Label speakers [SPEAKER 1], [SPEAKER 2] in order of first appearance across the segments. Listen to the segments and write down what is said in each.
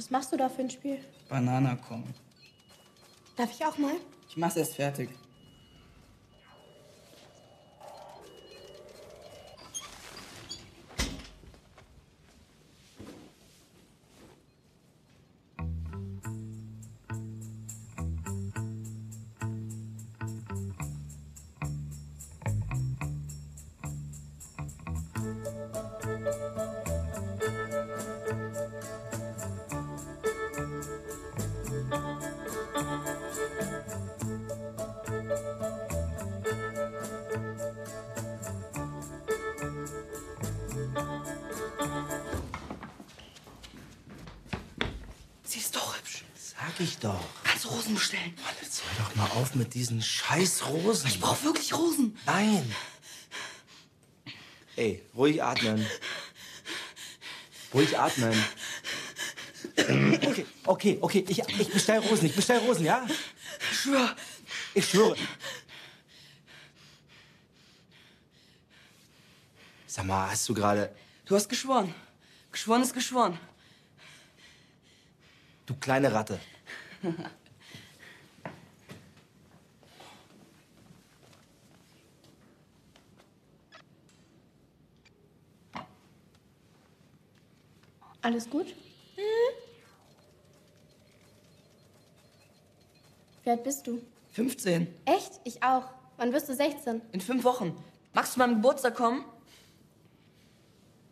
[SPEAKER 1] Was machst du da für ein Spiel?
[SPEAKER 2] Banana Kong.
[SPEAKER 1] Darf ich auch mal?
[SPEAKER 2] Ich mach's erst fertig.
[SPEAKER 3] Mit diesen scheiß Rosen.
[SPEAKER 4] Ich brauch wirklich Rosen.
[SPEAKER 3] Nein. Ey, ruhig atmen. Ruhig atmen. Okay, okay, okay. Ich, ich bestell Rosen. Ich bestell Rosen, ja?
[SPEAKER 4] Ich schwör.
[SPEAKER 3] Ich schwöre. Sag mal, hast du gerade.
[SPEAKER 4] Du hast geschworen. Geschworen ist geschworen.
[SPEAKER 3] Du kleine Ratte.
[SPEAKER 1] Alles gut? Wie alt bist du?
[SPEAKER 4] 15.
[SPEAKER 1] Echt? Ich auch. Wann wirst du 16?
[SPEAKER 4] In fünf Wochen. Magst du mal am Geburtstag kommen?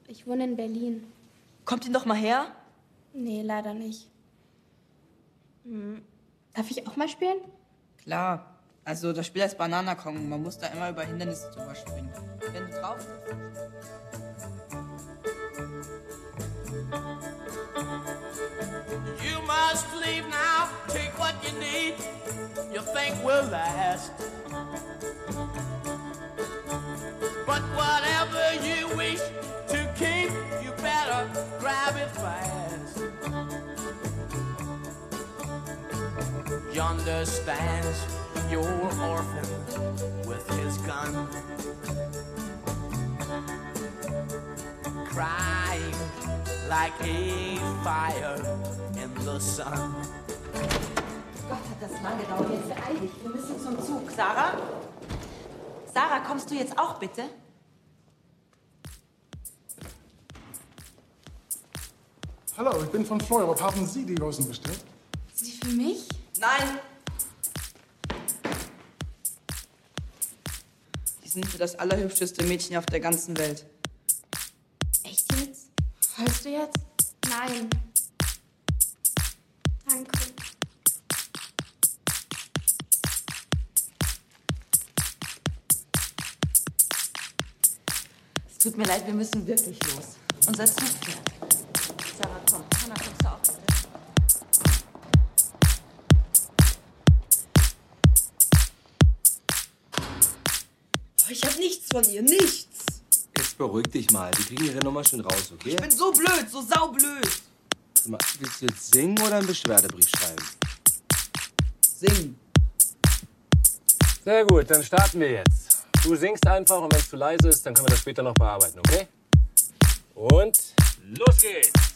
[SPEAKER 1] Ich wohne in Berlin.
[SPEAKER 4] Kommt ihn doch mal her.
[SPEAKER 1] Nee, leider nicht. Hm. Darf ich auch mal spielen?
[SPEAKER 2] Klar. Also das Spiel heißt Banana Kong. Man muss da immer über Hindernisse drüber springen. Wenn du drauf bist.
[SPEAKER 5] You must leave now. Take what you need. You think will last. But whatever you wish to keep, you better grab it fast. Yonder stands your orphan with his gun. Crying like a fire in the sun.
[SPEAKER 6] Gott, hat das lang gedauert. Jetzt beeil dich. Wir müssen zum Zug. Sarah? Sarah, kommst du jetzt auch bitte?
[SPEAKER 7] Hallo, ich bin von Florian. Haben Sie die Rosen bestellt?
[SPEAKER 1] Sie für mich?
[SPEAKER 4] Nein.
[SPEAKER 2] Die sind für das allerhübscheste Mädchen auf der ganzen Welt.
[SPEAKER 1] Heulst du jetzt? Nein. Danke.
[SPEAKER 6] Es tut mir leid, wir müssen wirklich los. Unser Zug fährt. Sarah, komm. Hanna, kommst du auch bitte?
[SPEAKER 4] Ich hab nichts von ihr. Nichts.
[SPEAKER 3] Beruhig dich mal. Wir kriegen ihre Nummer schon raus, okay?
[SPEAKER 4] Ich bin so blöd, so saublöd.
[SPEAKER 3] Sag mal, willst du jetzt singen oder einen Beschwerdebrief schreiben?
[SPEAKER 2] Singen.
[SPEAKER 8] Sehr gut, dann starten wir jetzt. Du singst einfach und wenn es zu leise ist, dann können wir das später noch bearbeiten, okay? Und los geht's!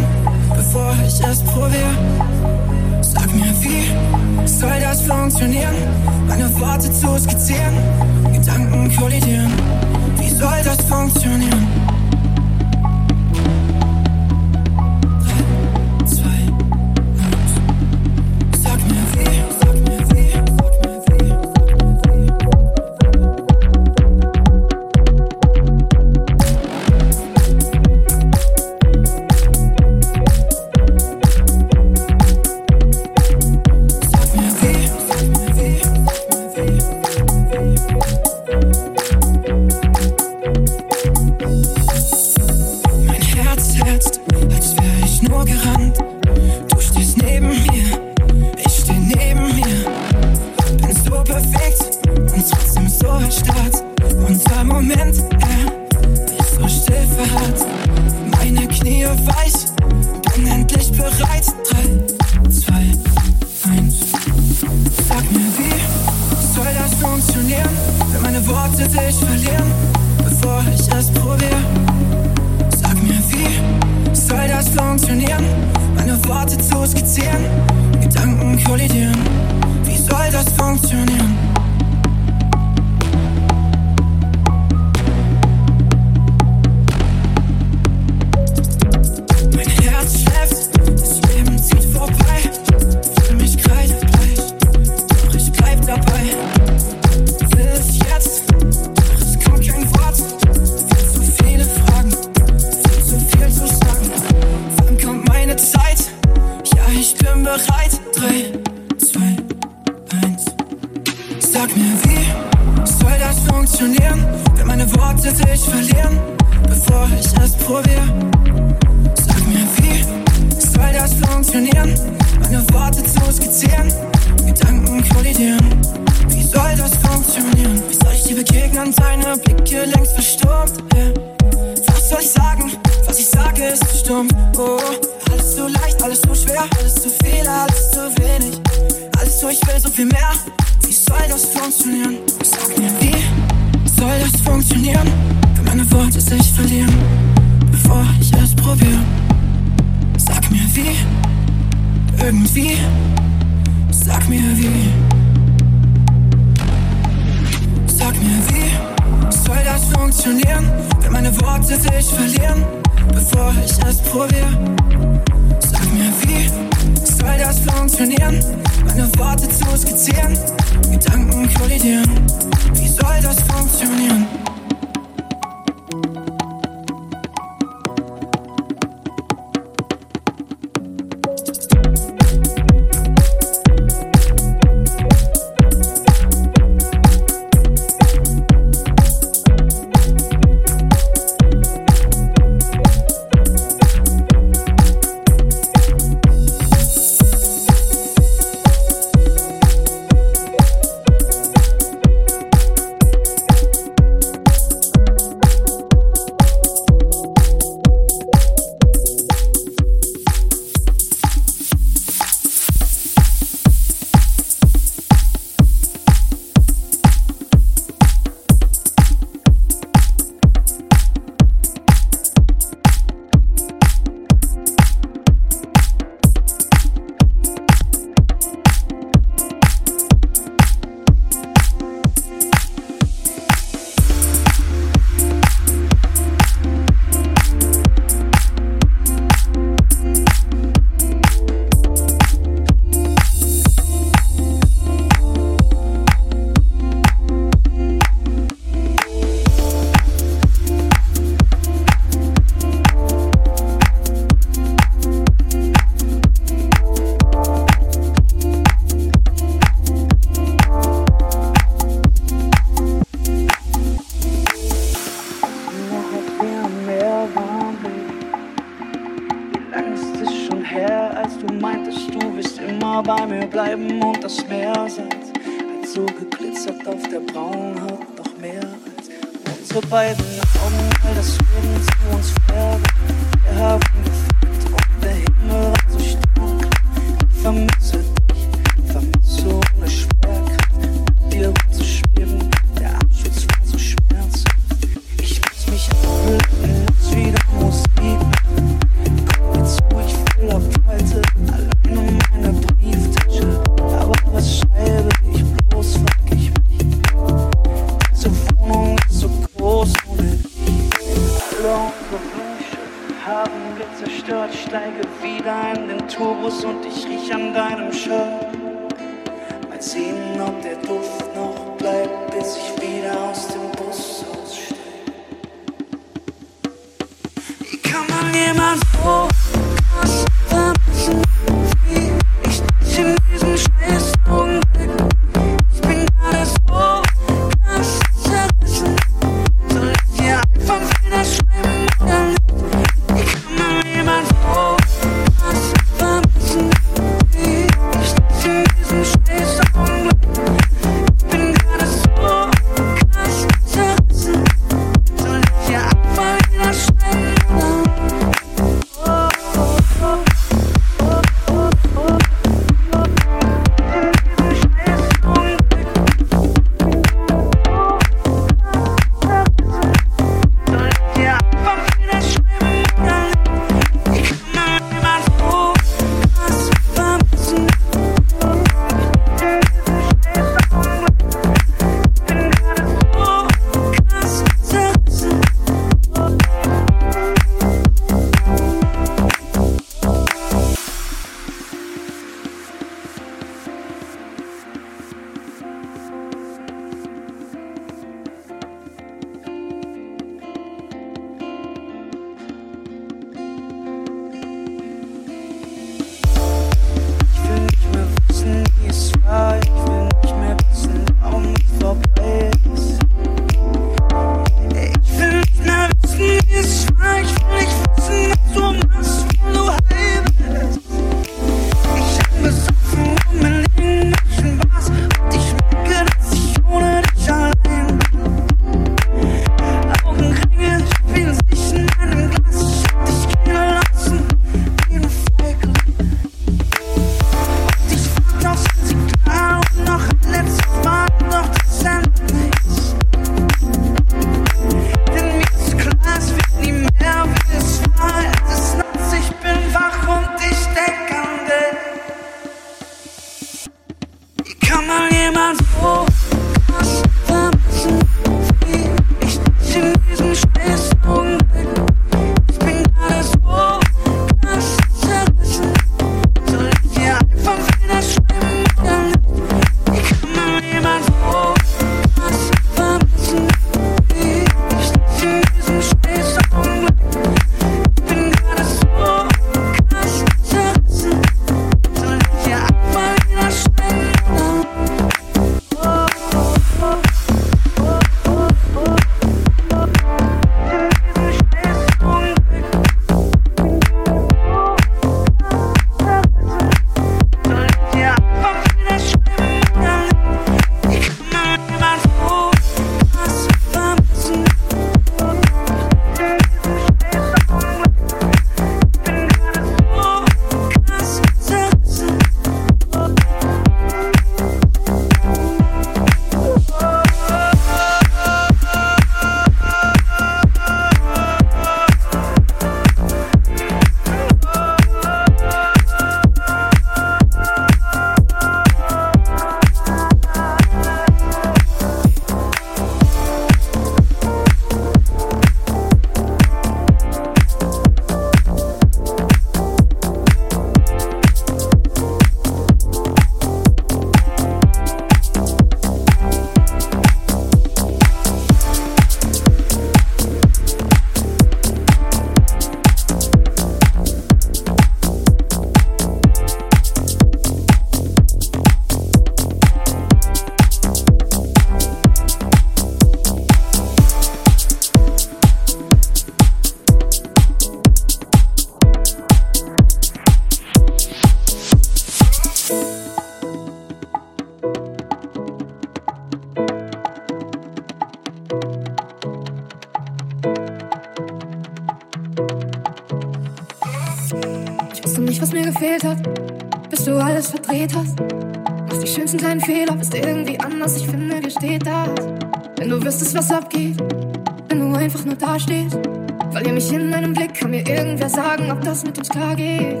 [SPEAKER 9] Tage.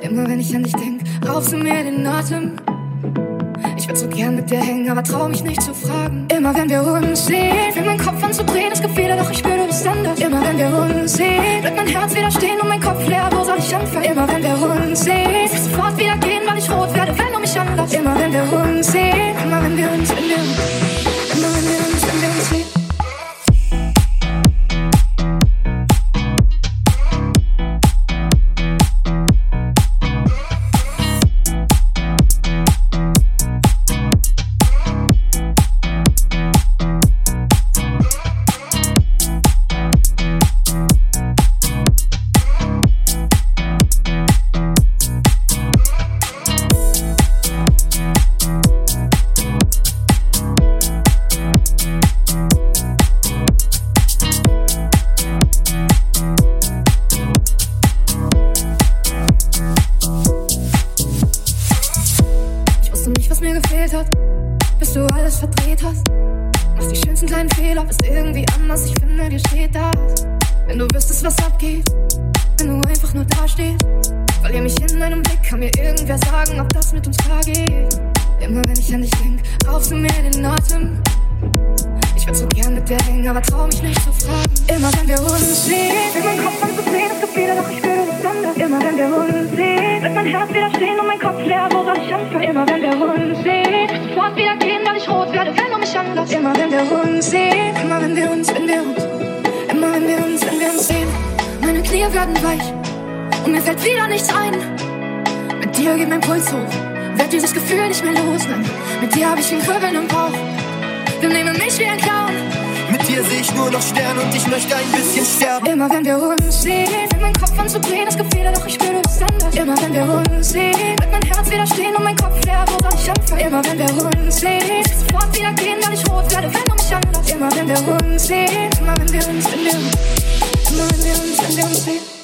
[SPEAKER 9] Immer wenn ich an dich denk, raufst du mir den Atem. Ich würde so gern mit dir hängen, aber trau mich nicht zu fragen. nur
[SPEAKER 10] noch Stern und ich möchte ein bisschen sterben.
[SPEAKER 9] Immer wenn wir uns sehen, fängt mein Kopf an zu drehen, es gibt doch ich spüre es anders. Immer wenn wir uns sehen, wird mein Herz wieder stehen und mein Kopf leer, woran ich anfange. Immer wenn wir uns sehen, sofort wieder gehen, weil ich rot werde, wenn du mich anlässt. Immer wenn wir uns sehen, immer wenn wir uns, wenn wir immer wenn wir uns, wenn wir sehen.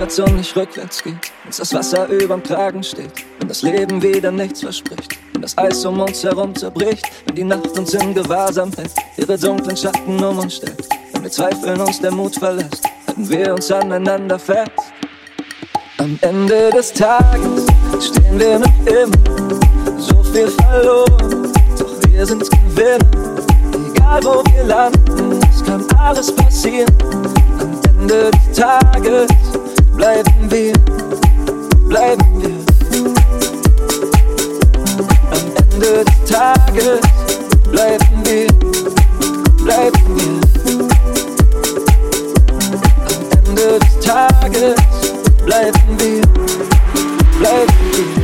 [SPEAKER 11] Und nicht rückwärts geht, wenn das Wasser überm Kragen steht, wenn das Leben wieder nichts verspricht, wenn das Eis um uns herum zerbricht, wenn die Nacht uns in Gewahrsam hält, ihre dunklen Schatten um uns stellt, wenn wir zweifeln uns der Mut verlässt, halten wir uns aneinander fest. Am Ende des Tages stehen wir noch immer, so viel verloren, doch wir sind Gewinner. Egal wo wir landen, es kann alles passieren. Am Ende des Tages bleiben wir, bleiben wir. Am Ende des Tages bleiben wir, bleiben wir. Am Ende des Tages bleiben wir, bleiben wir.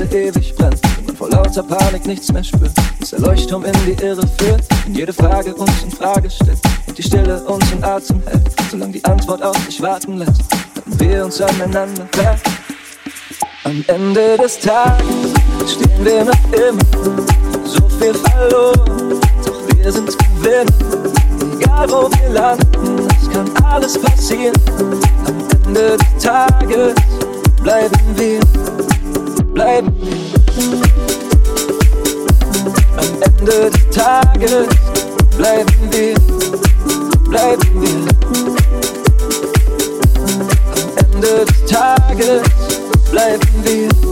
[SPEAKER 11] Erde ewig brennt und vor lauter Panik nichts mehr spürt, bis der Leuchtturm in die Irre führt und jede Frage uns in Frage stellt und die Stille uns in Atem hält, solange die Antwort auf sich warten lässt, halten wir uns aneinander fest. Am Ende des Tages stehen wir noch immer, so viel verloren, doch wir sind Gewinner. Egal wo wir landen, es kann alles passieren. Am Ende des Tages bleiben wir, Ende des Tages bleiben wir, bleiben wir. Am Ende des Tages bleiben wir.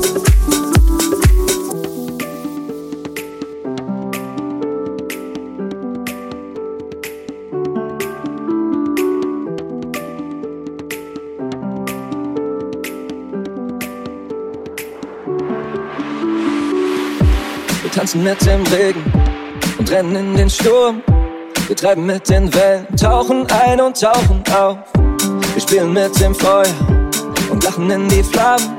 [SPEAKER 11] Tanzen mit dem Regen und rennen in den Sturm. Wir treiben mit den Wellen, tauchen ein und tauchen auf. Wir spielen mit dem Feuer und lachen in die Flammen.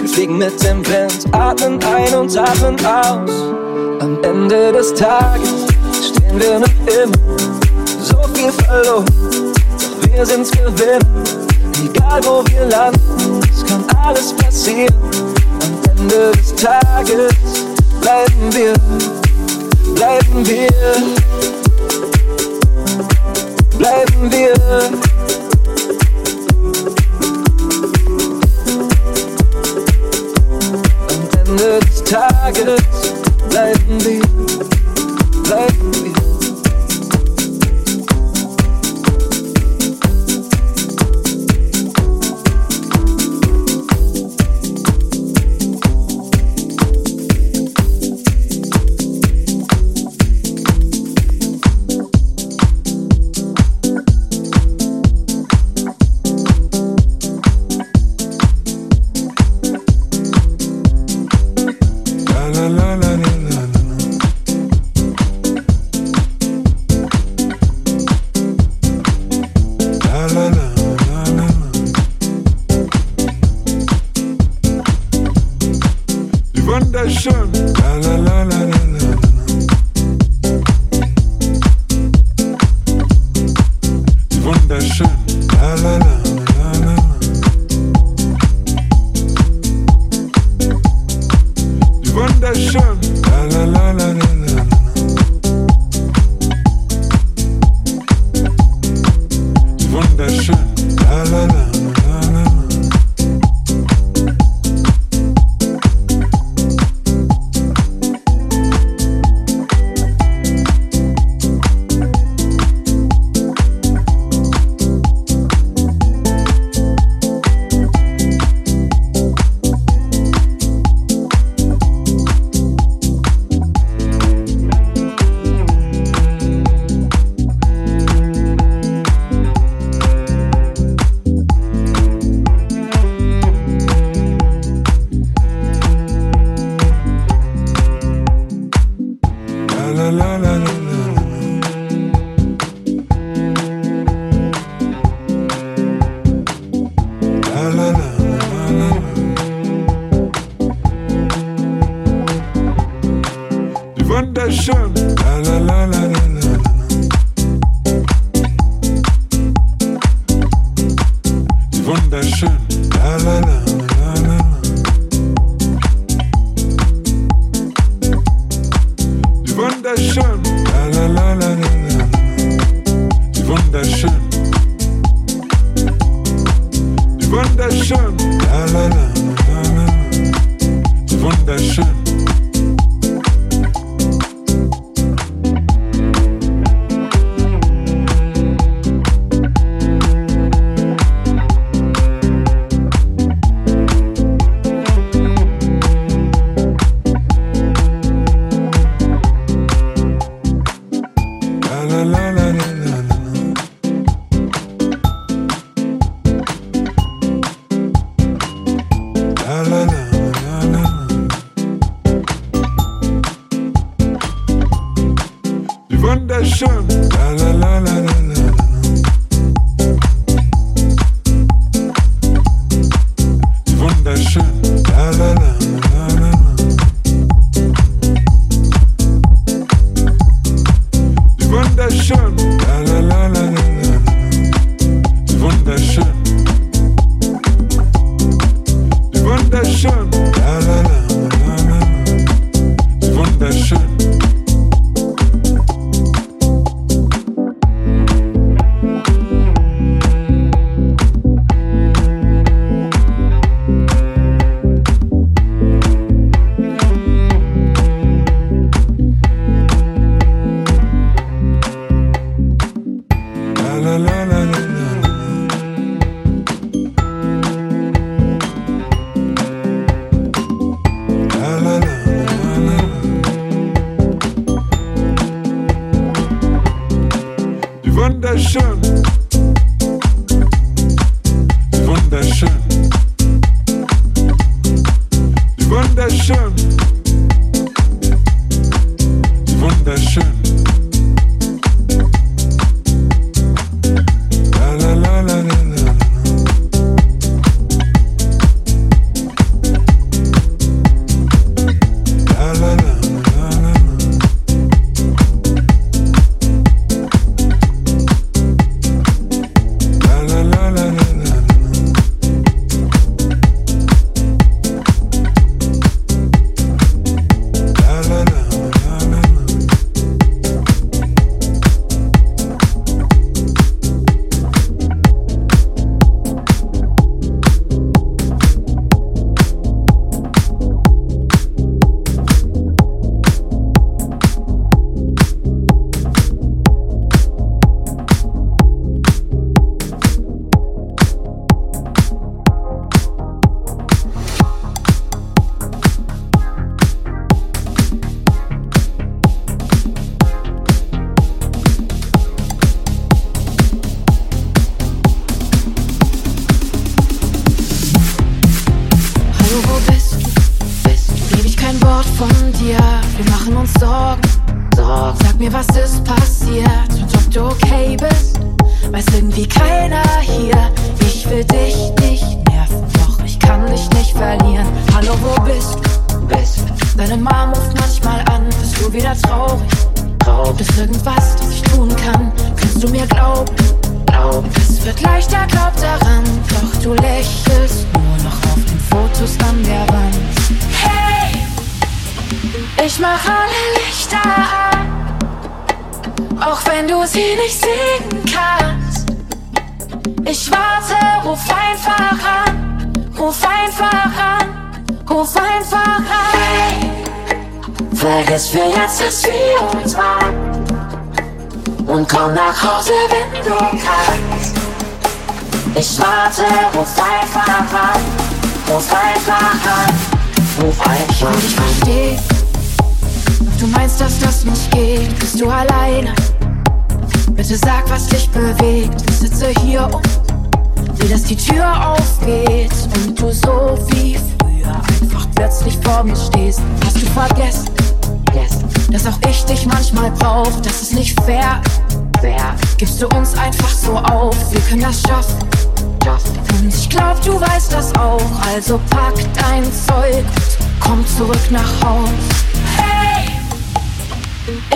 [SPEAKER 11] Wir fliegen mit dem Wind, atmen ein und atmen aus. Am Ende des Tages stehen wir noch immer, so viel verloren. Doch wir sind Gewinner, egal wo wir landen, es kann alles passieren. Am Ende des Tages bleiben wir, bleiben wir, bleiben wir. Am Ende des Tages bleiben wir,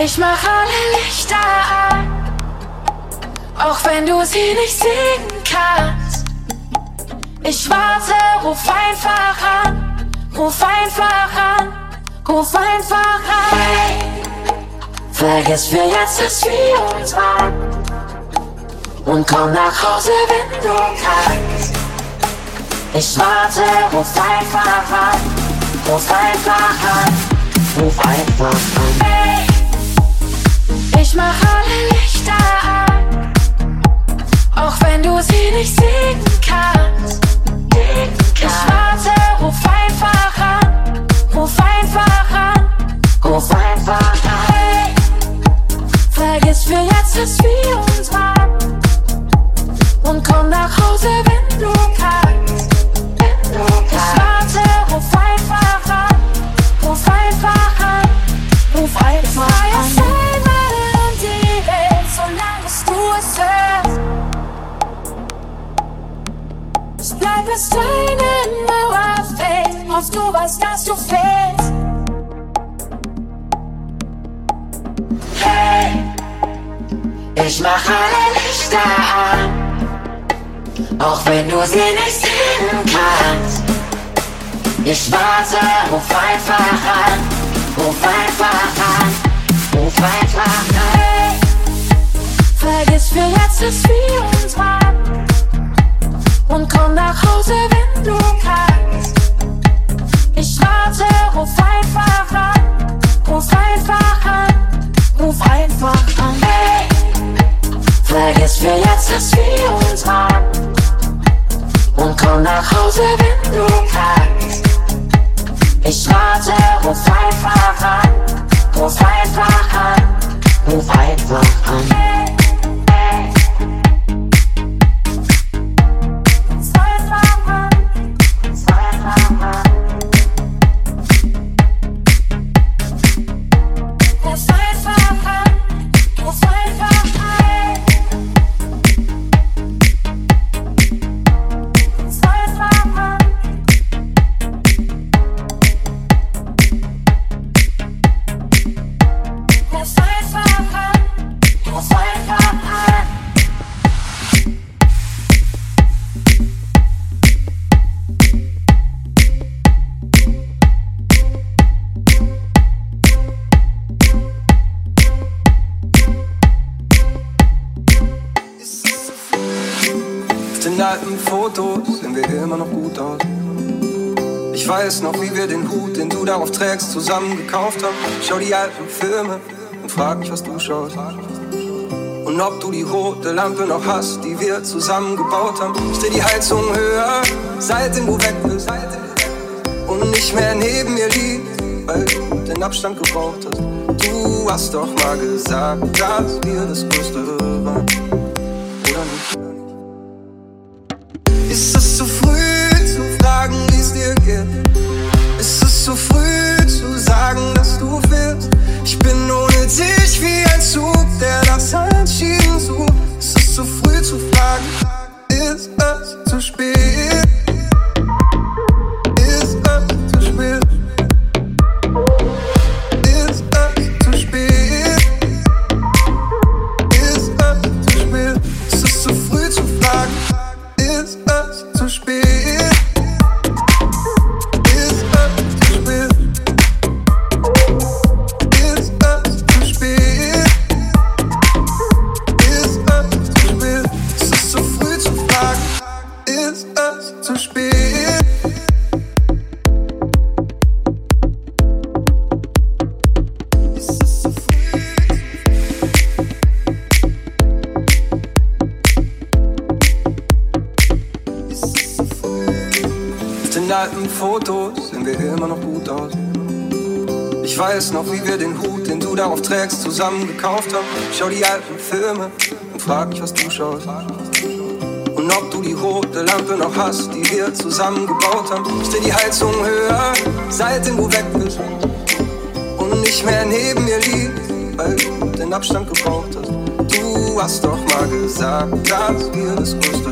[SPEAKER 12] ich mach alle Lichter an, auch wenn du sie nicht sehen kannst. Ich warte, ruf einfach an, ruf einfach an. Ruf einfach an. Hey, vergiss für jetzt, dass wir uns waren. Und komm nach Hause, wenn du kannst. Ich warte, ruf einfach an. Ruf einfach an. Ruf einfach an. Ich mach alle Lichter an. Auch wenn du sie nicht sehen kannst. Ich warte, ruf einfach an. Ruf einfach an. Ruf einfach an. Hey, vergiss für jetzt, dass wir uns waren. Und komm nach Hause, wenn Bis deine Mauer fällt, hoffst du weißt, dass du fehlst. Hey, ich mach alle Lichter an, auch wenn du sie nicht sehen kannst. Ich warte, ruf einfach an, ruf einfach an, ruf einfach an. Hey, vergiss für jetzt, dass wir uns waren und komm nach Hause, wenn du kannst. Ich warte, ruf einfach an, ruf einfach an, ruf einfach an. Hey, vergiss für jetzt, dass wir uns waren und komm nach Hause, wenn du kannst. Ich warte, ruf einfach an, ruf einfach an, ruf einfach an. Hey.
[SPEAKER 13] Den alten Fotos sehen wir immer noch gut aus. Ich weiß noch, wie wir den Hut, den du darauf trägst, zusammen gekauft haben. Schau die alten Filme und frag mich, was du schaust. Und ob du die rote Lampe noch hast, die wir zusammen gebaut haben. Ich dreh die Heizung höher, seitdem du weg bist. Und nicht mehr neben mir liegst, weil du den Abstand gebraucht hast. Du hast doch mal gesagt, dass wir das Größte waren.
[SPEAKER 9] zusammen gekauft haben. Schau die alten Filme und frag mich, was du schaust. Und ob du die rote Lampe noch hast, die wir zusammen gebaut haben. Ist dir die Heizung höher, seitdem du weg bist. Und nicht mehr neben mir liegt, weil du den Abstand gebraucht hast. Du hast doch mal gesagt, dass wir das größte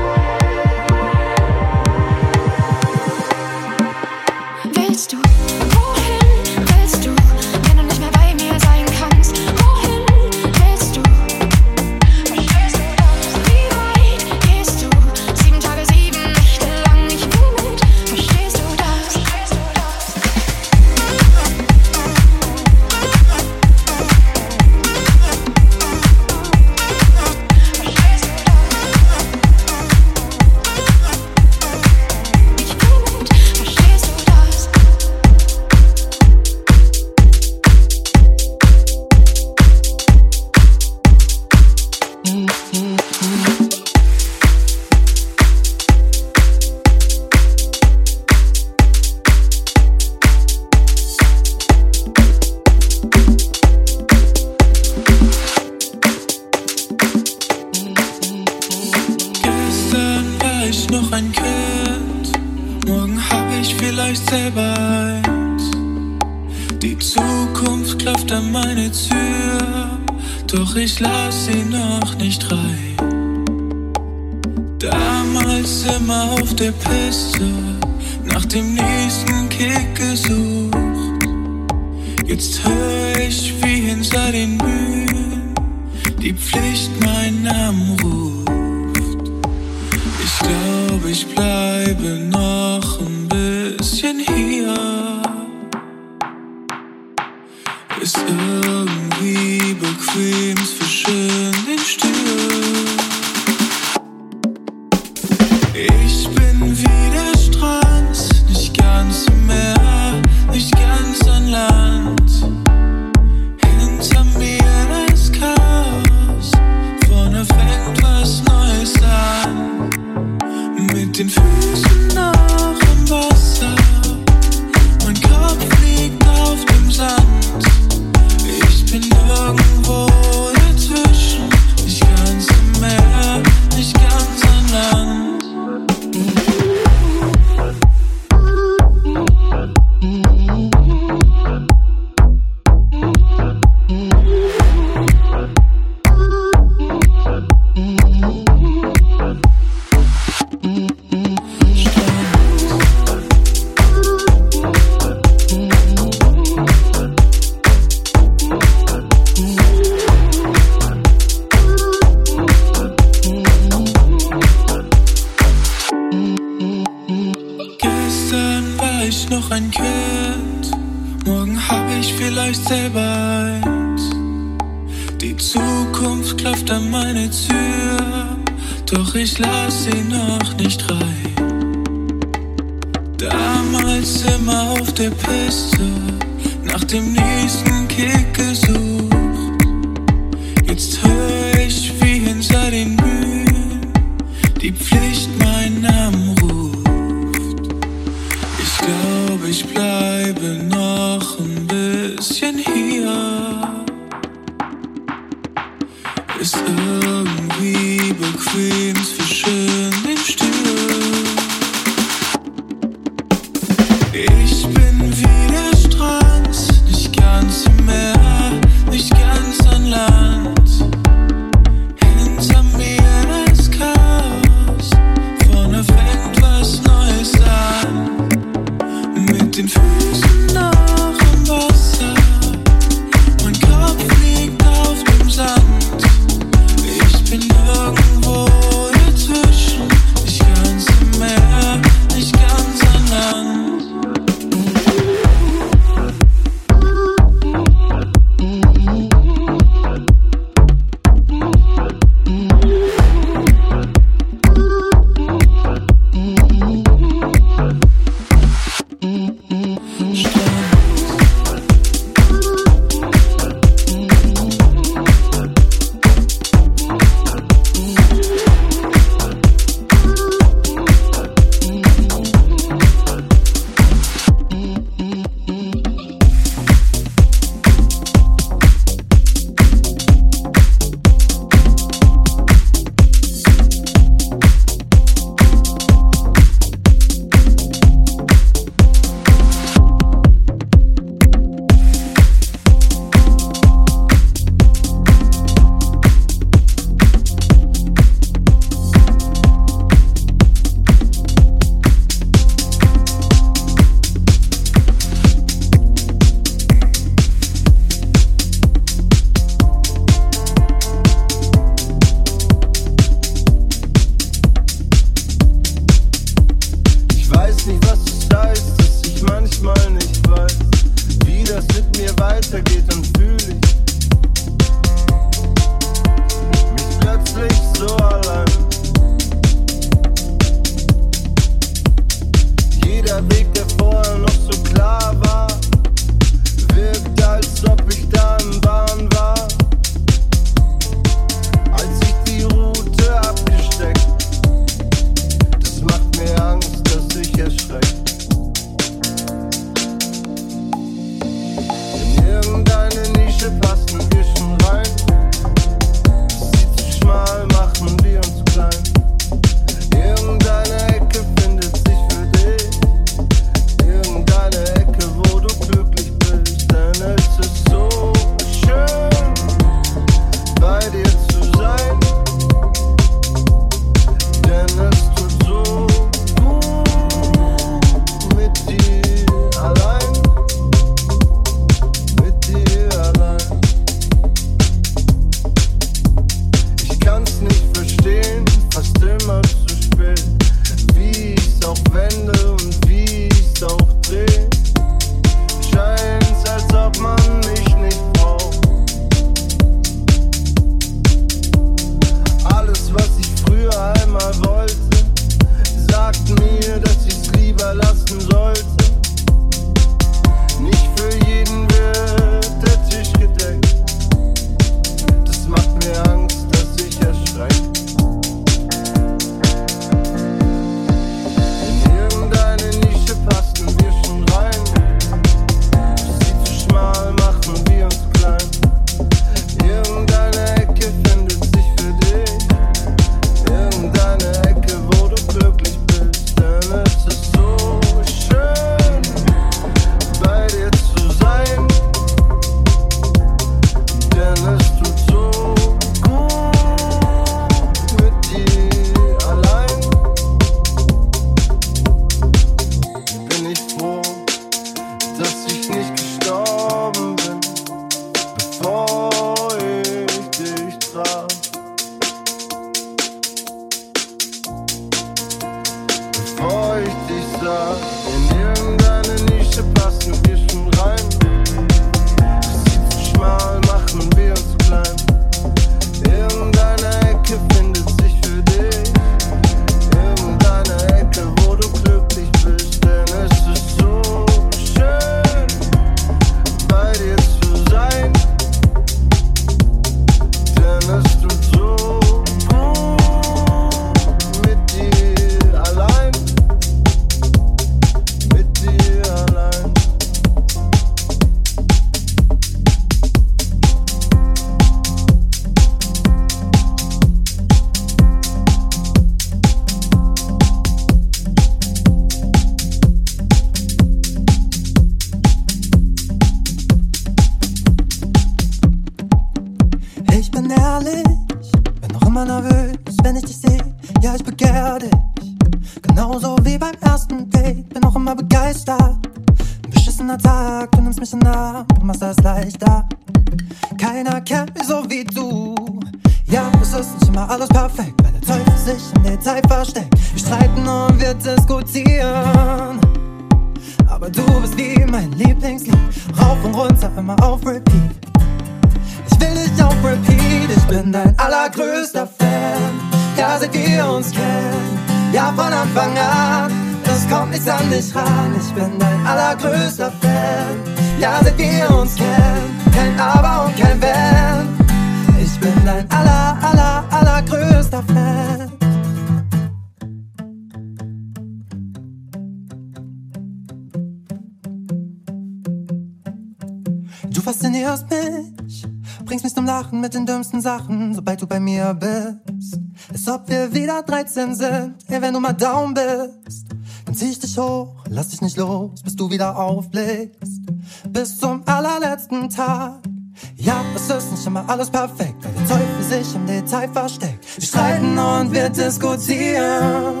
[SPEAKER 8] alles perfekt, weil der Teufel sich im Detail versteckt. Wir streiten und wir diskutieren.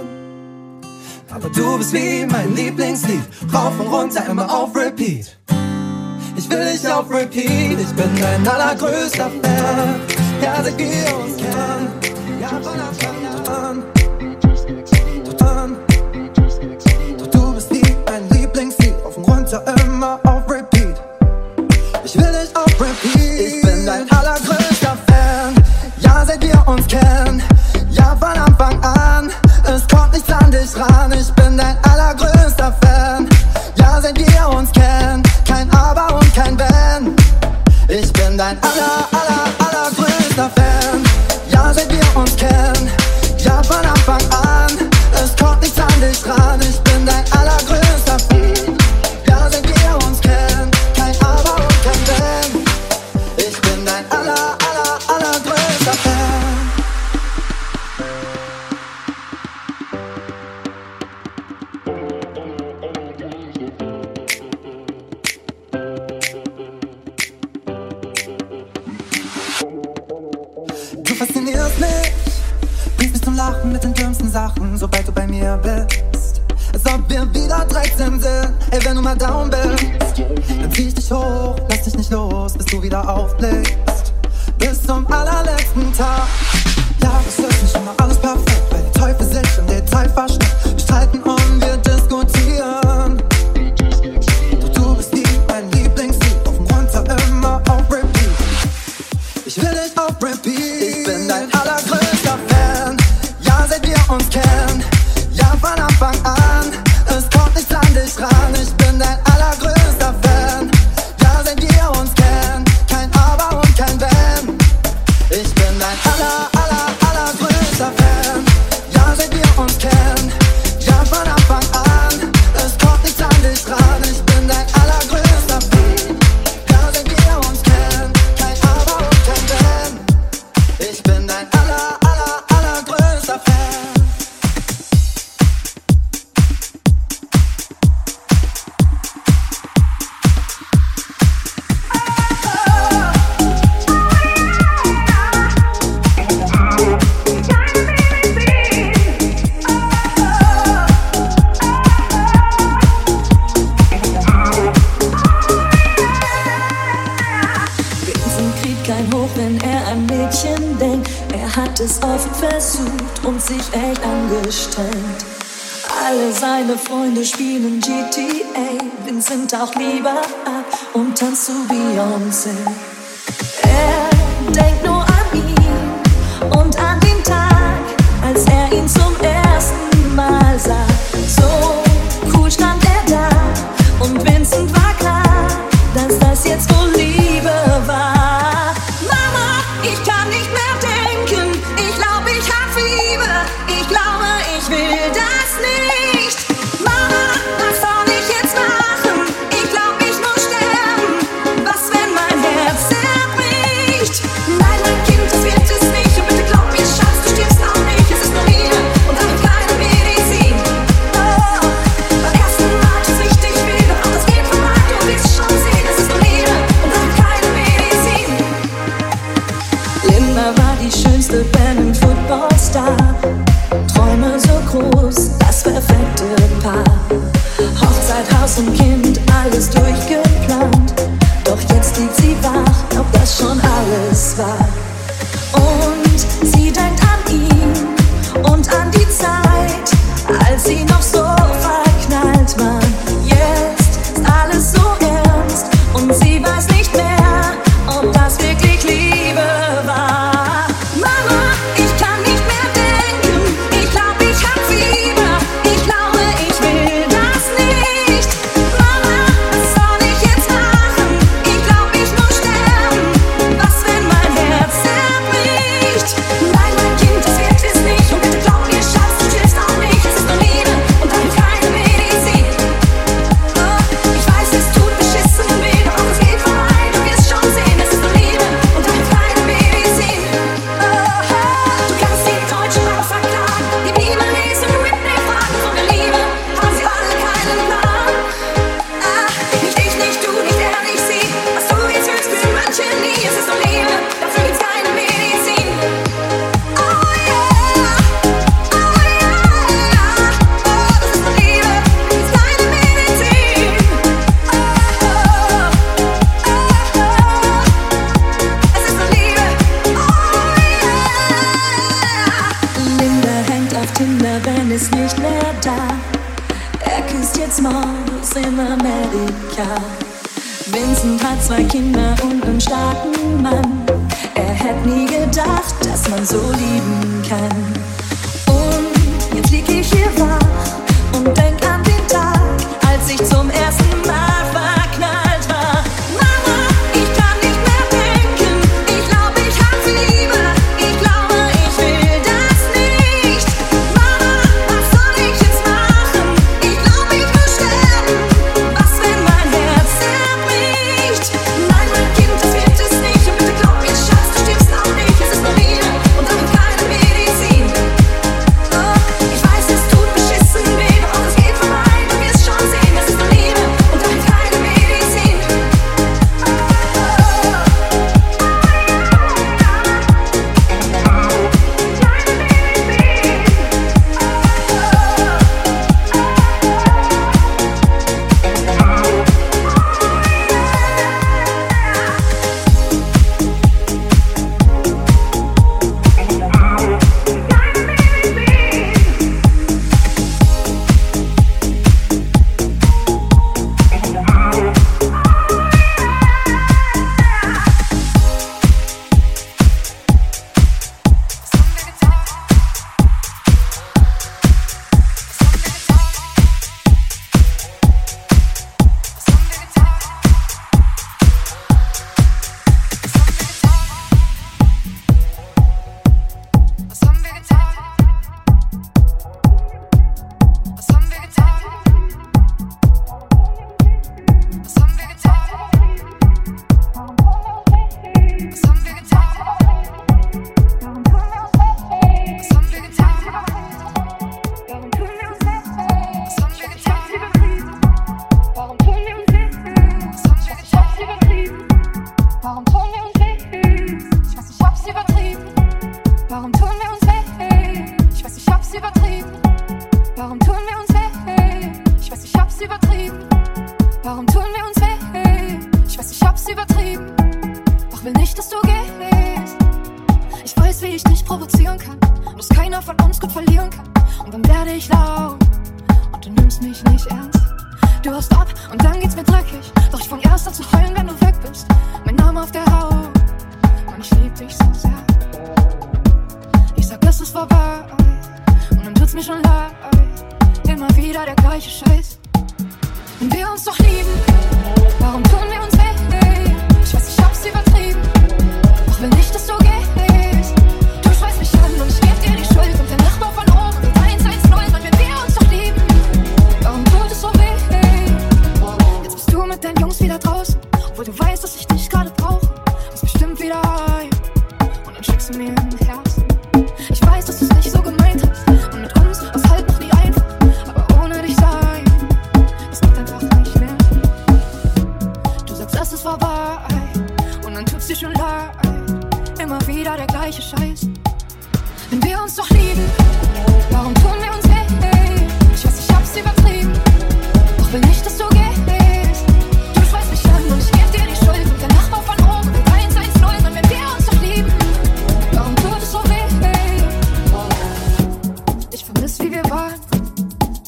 [SPEAKER 8] Aber du bist wie mein Lieblingslied, rauf und runter, immer auf Repeat. Ich will dich auf Repeat, ich bin dein allergrößter Fan. Ja, sag wir uns Ich bin dein aller, aller, allergrößter Fan. Ja, seit wir uns kennen, ja von Anfang an. Es kommt nichts an dich ran. Ich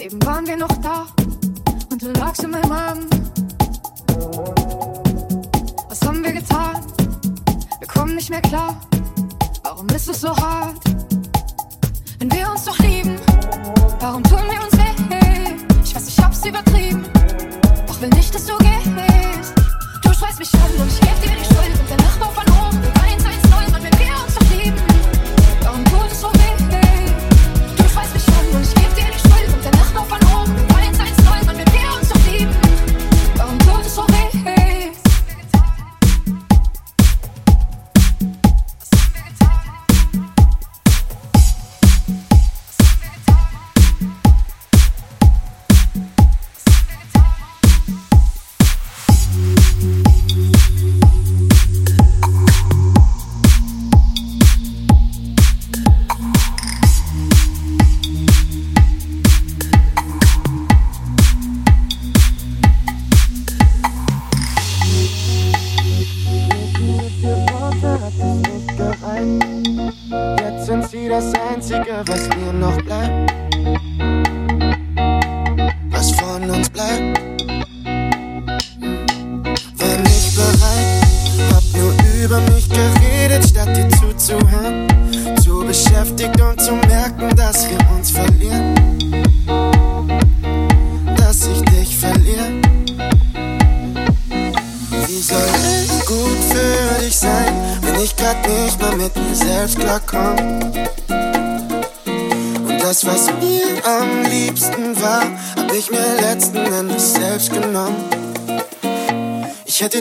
[SPEAKER 9] Eben waren wir noch da und du lagst in meinem Arm. Was haben wir getan? Wir kommen nicht mehr klar. Warum ist es so hart? Wenn wir uns doch lieben, warum tun wir uns weh? Ich weiß, ich hab's übertrieben, doch will nicht, dass du gehst. Du schreist mich an und ich geb dir die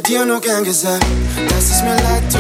[SPEAKER 9] dir
[SPEAKER 14] nur gern gesagt, dass es mir leid tut.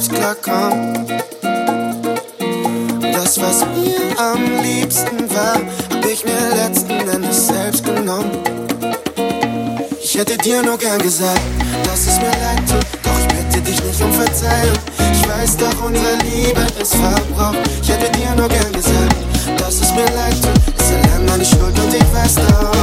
[SPEAKER 14] selbst klarkommen. Das, was mir am liebsten war, hab ich mir letzten Endes selbst genommen. Ich hätte dir nur gern gesagt, dass es mir leid tut, doch ich bitte dich nicht um Verzeihung. Ich weiß doch, unsere Liebe ist verbraucht. Ich hätte dir nur gern gesagt, dass es mir leid tut, ist allein meine Schuld und ich weiß doch.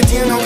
[SPEAKER 14] que tiene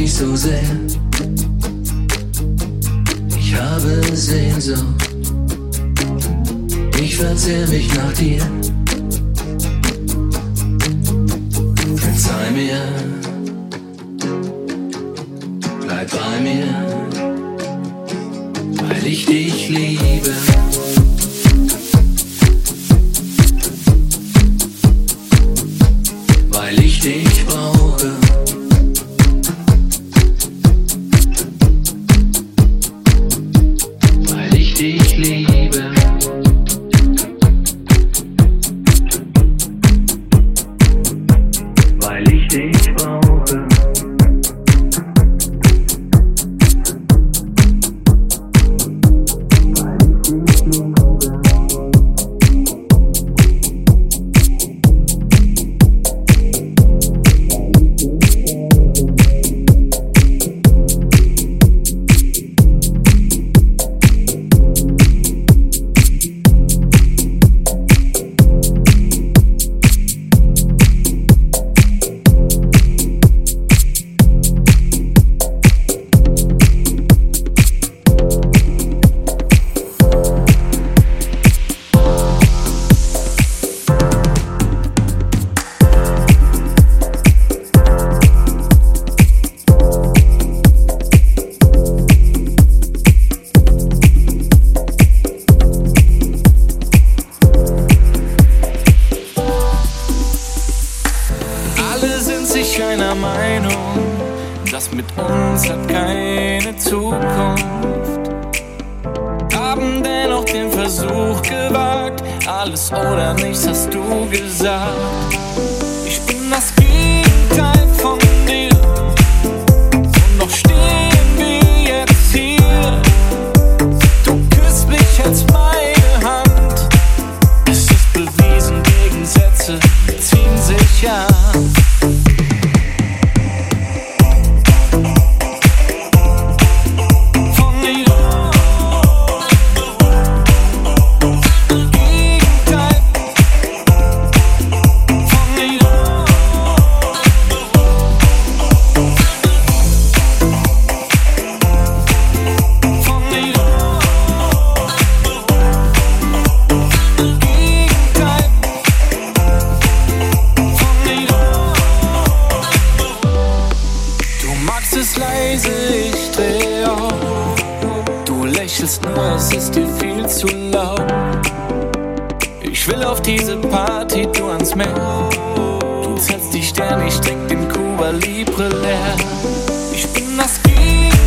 [SPEAKER 14] dich so
[SPEAKER 15] sehr. Ich habe Sehnsucht. Ich verzehr mich nach dir. Verzeih mir.
[SPEAKER 16] weißt es ist dir viel zu laut. Ich will auf diese Party, du ans Meer. Du setzt die Sterne, ich steck den Kuba Libre leer. Ich bin das Gegenteil.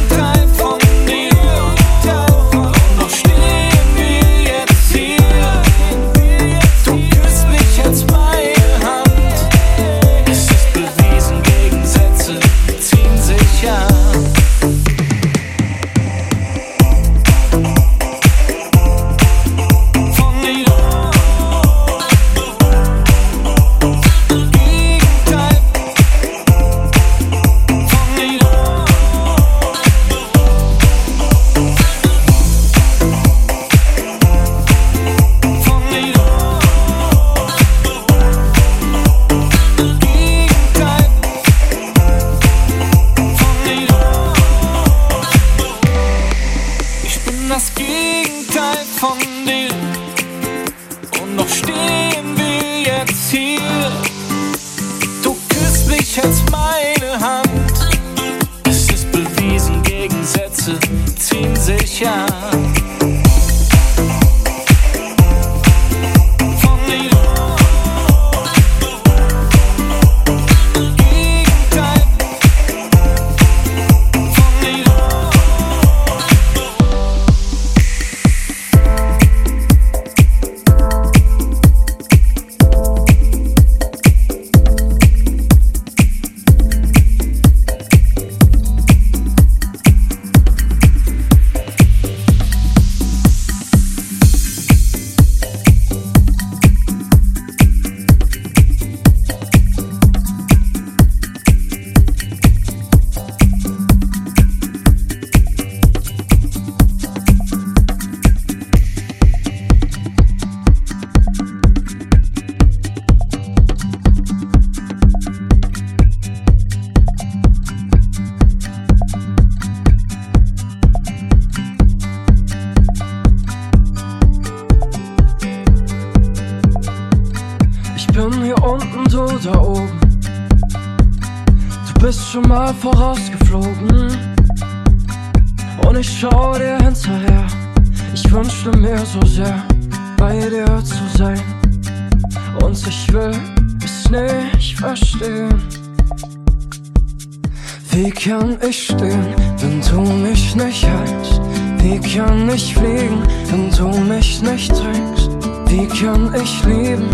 [SPEAKER 8] Wie kann ich stehen, wenn du mich nicht hältst? Wie kann ich fliegen, wenn du mich nicht trägst? Wie kann ich lieben,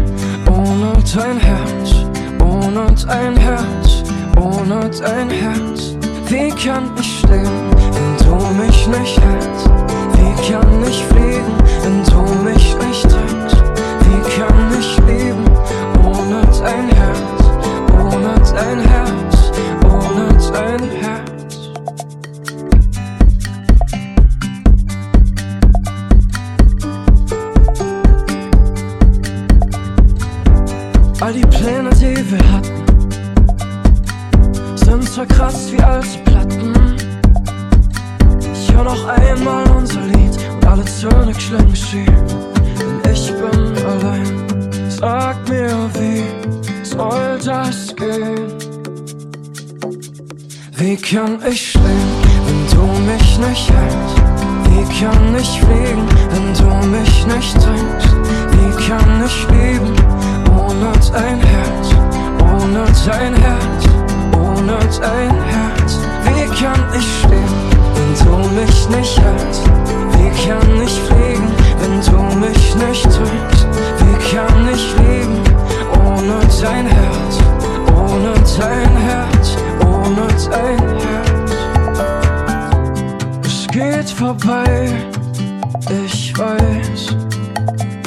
[SPEAKER 8] ohne dein Herz? Ohne dein Herz, ohne dein Herz. Wie kann ich stehen, wenn du mich nicht hältst? Wie kann ich fliegen, wenn du mich nicht trägst? Wie kann ich lieben, ohne dein Herz? Ohne dein Herz. and how kann ich stehen, wenn du mich nicht hältst? Wie kann ich fliegen, wenn du mich nicht trinkst? Wie kann ich lieben, ohne dein Herz, ohne dein Herz, ohne dein Herz? Wie kann ich stehen, wenn du mich nicht hältst? Wie kann ich fliegen, wenn du mich nicht trinkst? Wie kann ich lieben, ohne dein Herz, ohne dein Herz? Vorbei, ich weiß.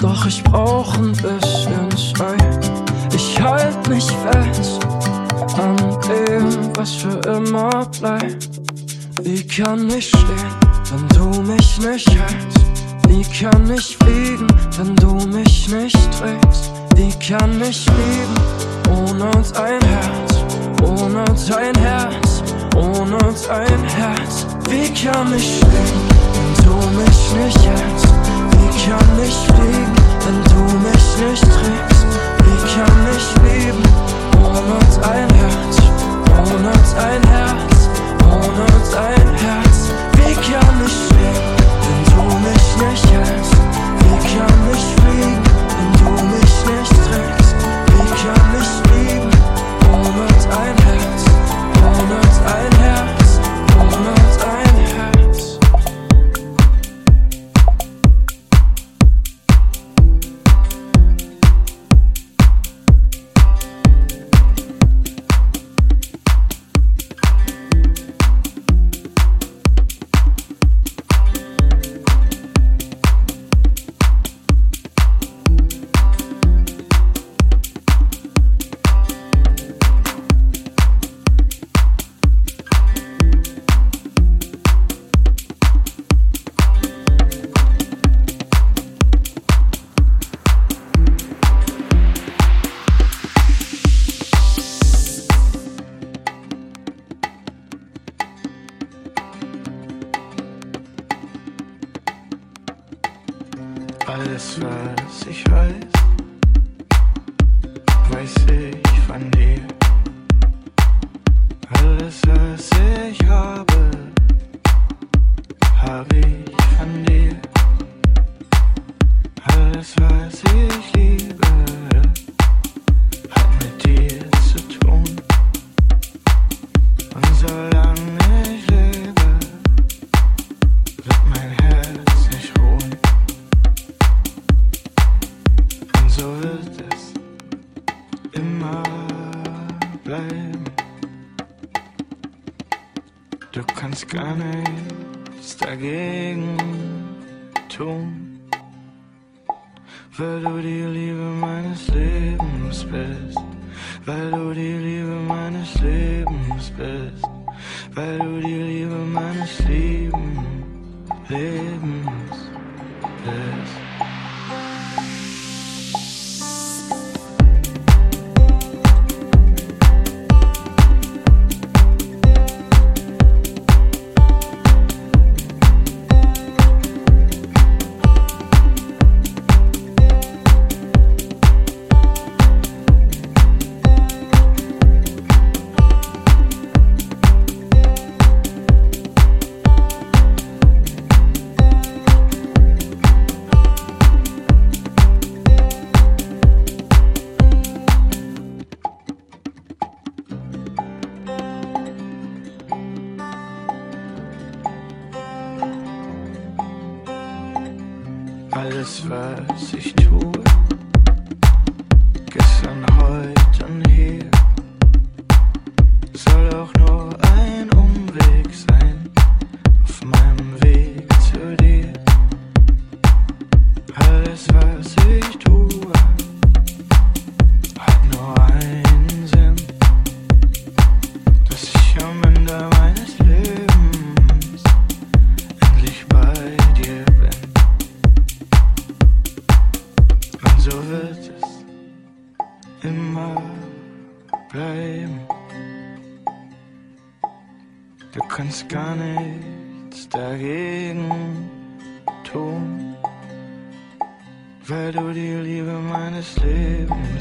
[SPEAKER 8] Doch ich brauch ein bisschen Zeit. Ich halt mich fest an dem, was für immer bleibt. Wie kann ich stehen, wenn du mich nicht hältst? Wie kann ich fliegen, wenn du mich nicht trägst? Wie kann ich lieben, ohne dein Herz? Ohne dein Herz, ohne dein Herz. Wie kann ich stehen, wenn du mich nicht hältst? Wie kann ich fliegen, wenn du mich nicht trägst? Wie kann ich leben ohne dein Herz, ohne dein Herz, ohne dein Herz? Wie kann ich leben, wenn du mich nicht hältst? Wie kann ich fliegen, wenn du mich nicht trägst? Wie kann ich leben ohne dein Herz,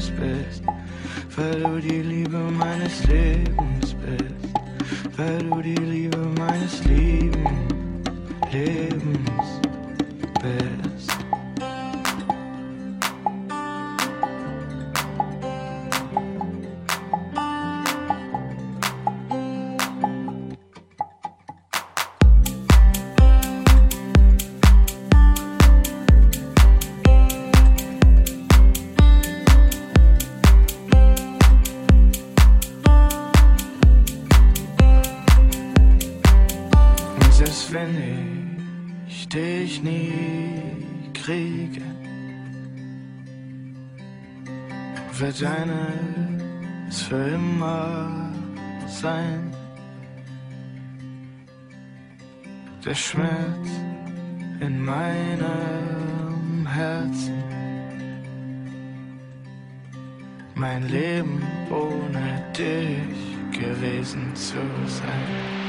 [SPEAKER 16] Lebens bist, weil du die Liebe meines Lebens bist, weil du die Liebe Schmerz in meinem Herzen. Mein Leben ohne dich gewesen zu sein.